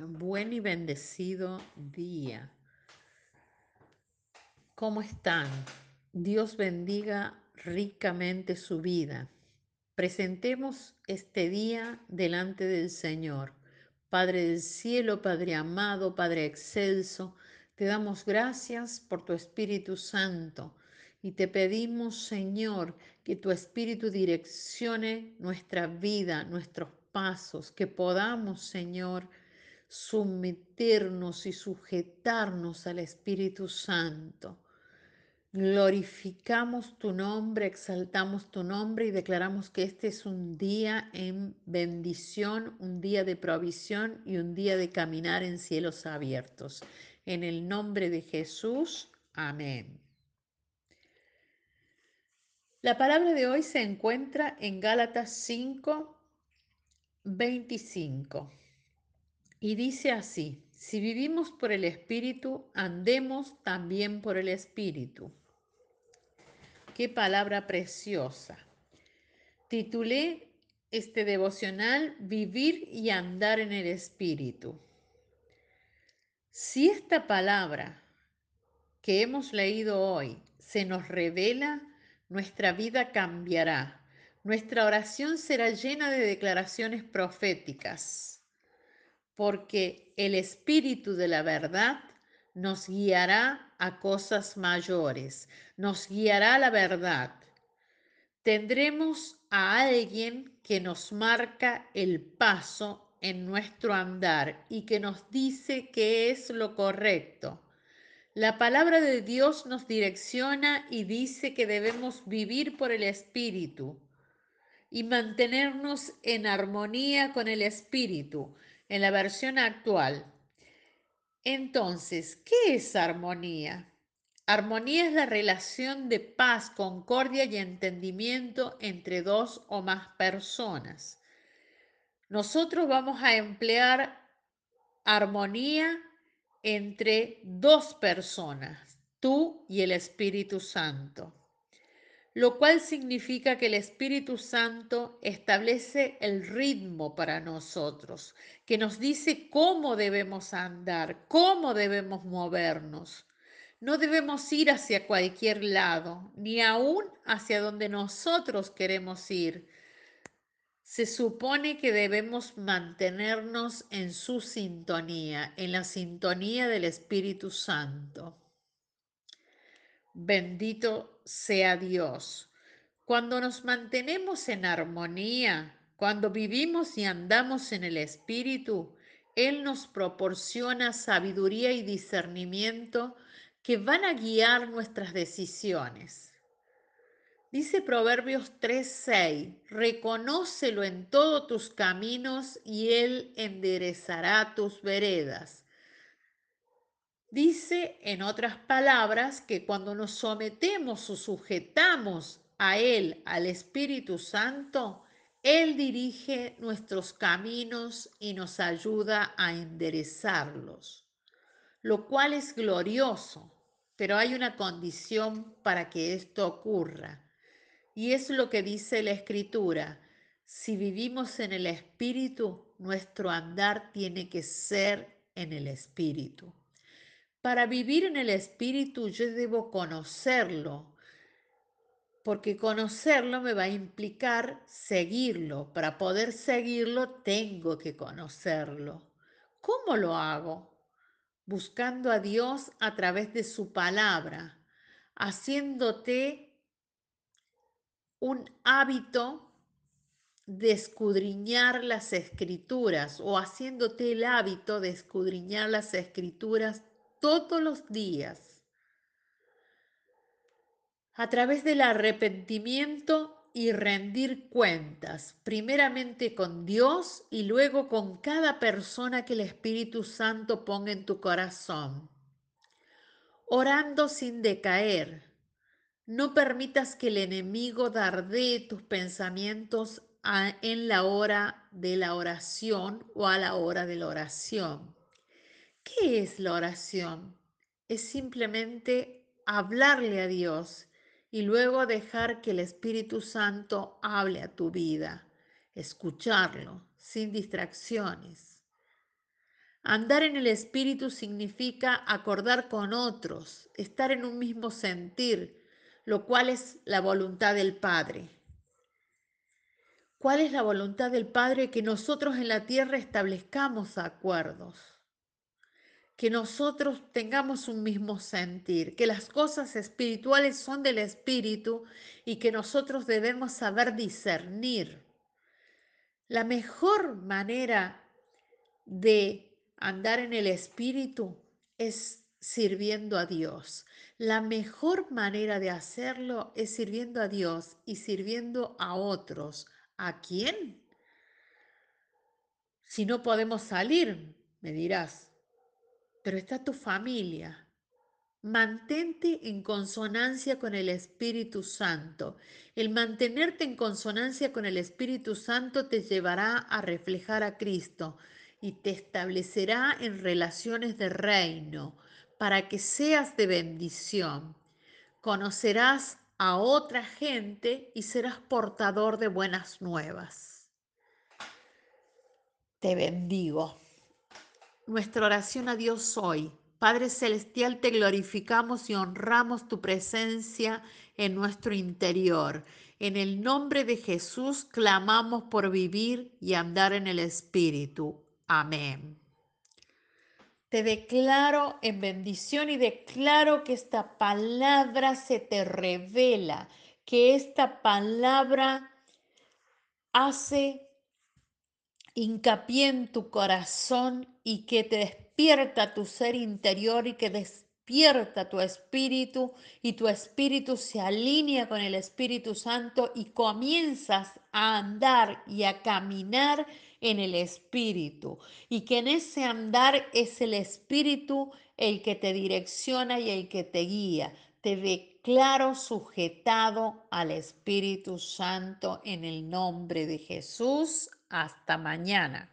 Buen y bendecido día. ¿Cómo están? Dios bendiga ricamente su vida. Presentemos este día delante del Señor. Padre del cielo, Padre amado, Padre excelso, te damos gracias por tu Espíritu Santo y te pedimos, Señor, que tu Espíritu direccione nuestra vida, nuestros pasos, que podamos, Señor, someternos y sujetarnos al Espíritu Santo. Glorificamos tu nombre, exaltamos tu nombre y declaramos que este es un día en bendición, un día de provisión y un día de caminar en cielos abiertos. En el nombre de Jesús, amén. La palabra de hoy se encuentra en Gálatas 5, 25. Y dice así, si vivimos por el Espíritu, andemos también por el Espíritu. Qué palabra preciosa. Titulé este devocional Vivir y andar en el Espíritu. Si esta palabra que hemos leído hoy se nos revela, nuestra vida cambiará. Nuestra oración será llena de declaraciones proféticas porque el Espíritu de la verdad nos guiará a cosas mayores, nos guiará a la verdad. Tendremos a alguien que nos marca el paso en nuestro andar y que nos dice qué es lo correcto. La palabra de Dios nos direcciona y dice que debemos vivir por el Espíritu y mantenernos en armonía con el Espíritu en la versión actual. Entonces, ¿qué es armonía? Armonía es la relación de paz, concordia y entendimiento entre dos o más personas. Nosotros vamos a emplear armonía entre dos personas, tú y el Espíritu Santo lo cual significa que el Espíritu Santo establece el ritmo para nosotros, que nos dice cómo debemos andar, cómo debemos movernos. No debemos ir hacia cualquier lado, ni aún hacia donde nosotros queremos ir. Se supone que debemos mantenernos en su sintonía, en la sintonía del Espíritu Santo. Bendito sea Dios. Cuando nos mantenemos en armonía, cuando vivimos y andamos en el Espíritu, Él nos proporciona sabiduría y discernimiento que van a guiar nuestras decisiones. Dice Proverbios 3:6, reconócelo en todos tus caminos y Él enderezará tus veredas. Dice, en otras palabras, que cuando nos sometemos o sujetamos a Él, al Espíritu Santo, Él dirige nuestros caminos y nos ayuda a enderezarlos, lo cual es glorioso, pero hay una condición para que esto ocurra. Y es lo que dice la Escritura. Si vivimos en el Espíritu, nuestro andar tiene que ser en el Espíritu. Para vivir en el Espíritu yo debo conocerlo, porque conocerlo me va a implicar seguirlo. Para poder seguirlo tengo que conocerlo. ¿Cómo lo hago? Buscando a Dios a través de su palabra, haciéndote un hábito de escudriñar las escrituras o haciéndote el hábito de escudriñar las escrituras todos los días a través del arrepentimiento y rendir cuentas, primeramente con Dios y luego con cada persona que el Espíritu Santo ponga en tu corazón. Orando sin decaer. No permitas que el enemigo dardee tus pensamientos en la hora de la oración o a la hora de la oración. ¿Qué es la oración? Es simplemente hablarle a Dios y luego dejar que el Espíritu Santo hable a tu vida, escucharlo sin distracciones. Andar en el Espíritu significa acordar con otros, estar en un mismo sentir, lo cual es la voluntad del Padre. ¿Cuál es la voluntad del Padre? Que nosotros en la tierra establezcamos acuerdos, que nosotros tengamos un mismo sentir, que las cosas espirituales son del Espíritu y que nosotros debemos saber discernir. La mejor manera de andar en el Espíritu es sirviendo a Dios. La mejor manera de hacerlo es sirviendo a Dios y sirviendo a otros. ¿A quién? Si no podemos salir, me dirás, pero está tu familia. Mantente en consonancia con el Espíritu Santo. El mantenerte en consonancia con el Espíritu Santo te llevará a reflejar a Cristo y te establecerá en relaciones de reino para que seas de bendición. Conocerás a otra gente y serás portador de buenas nuevas. Te bendigo. Nuestra oración a Dios hoy. Padre Celestial, te glorificamos y honramos tu presencia en nuestro interior. En el nombre de Jesús clamamos por vivir y andar en el Espíritu. Amén. Te declaro en bendición y declaro que esta palabra se te revela, que esta palabra hace hincapié en tu corazón y que te despierta tu ser interior y que despierta tu espíritu y tu espíritu se alinea con el Espíritu Santo y comienzas a andar y a caminar en el Espíritu y que en ese andar es el Espíritu el que te direcciona y el que te guía. Te declaro sujetado al Espíritu Santo en el nombre de Jesús. Hasta mañana.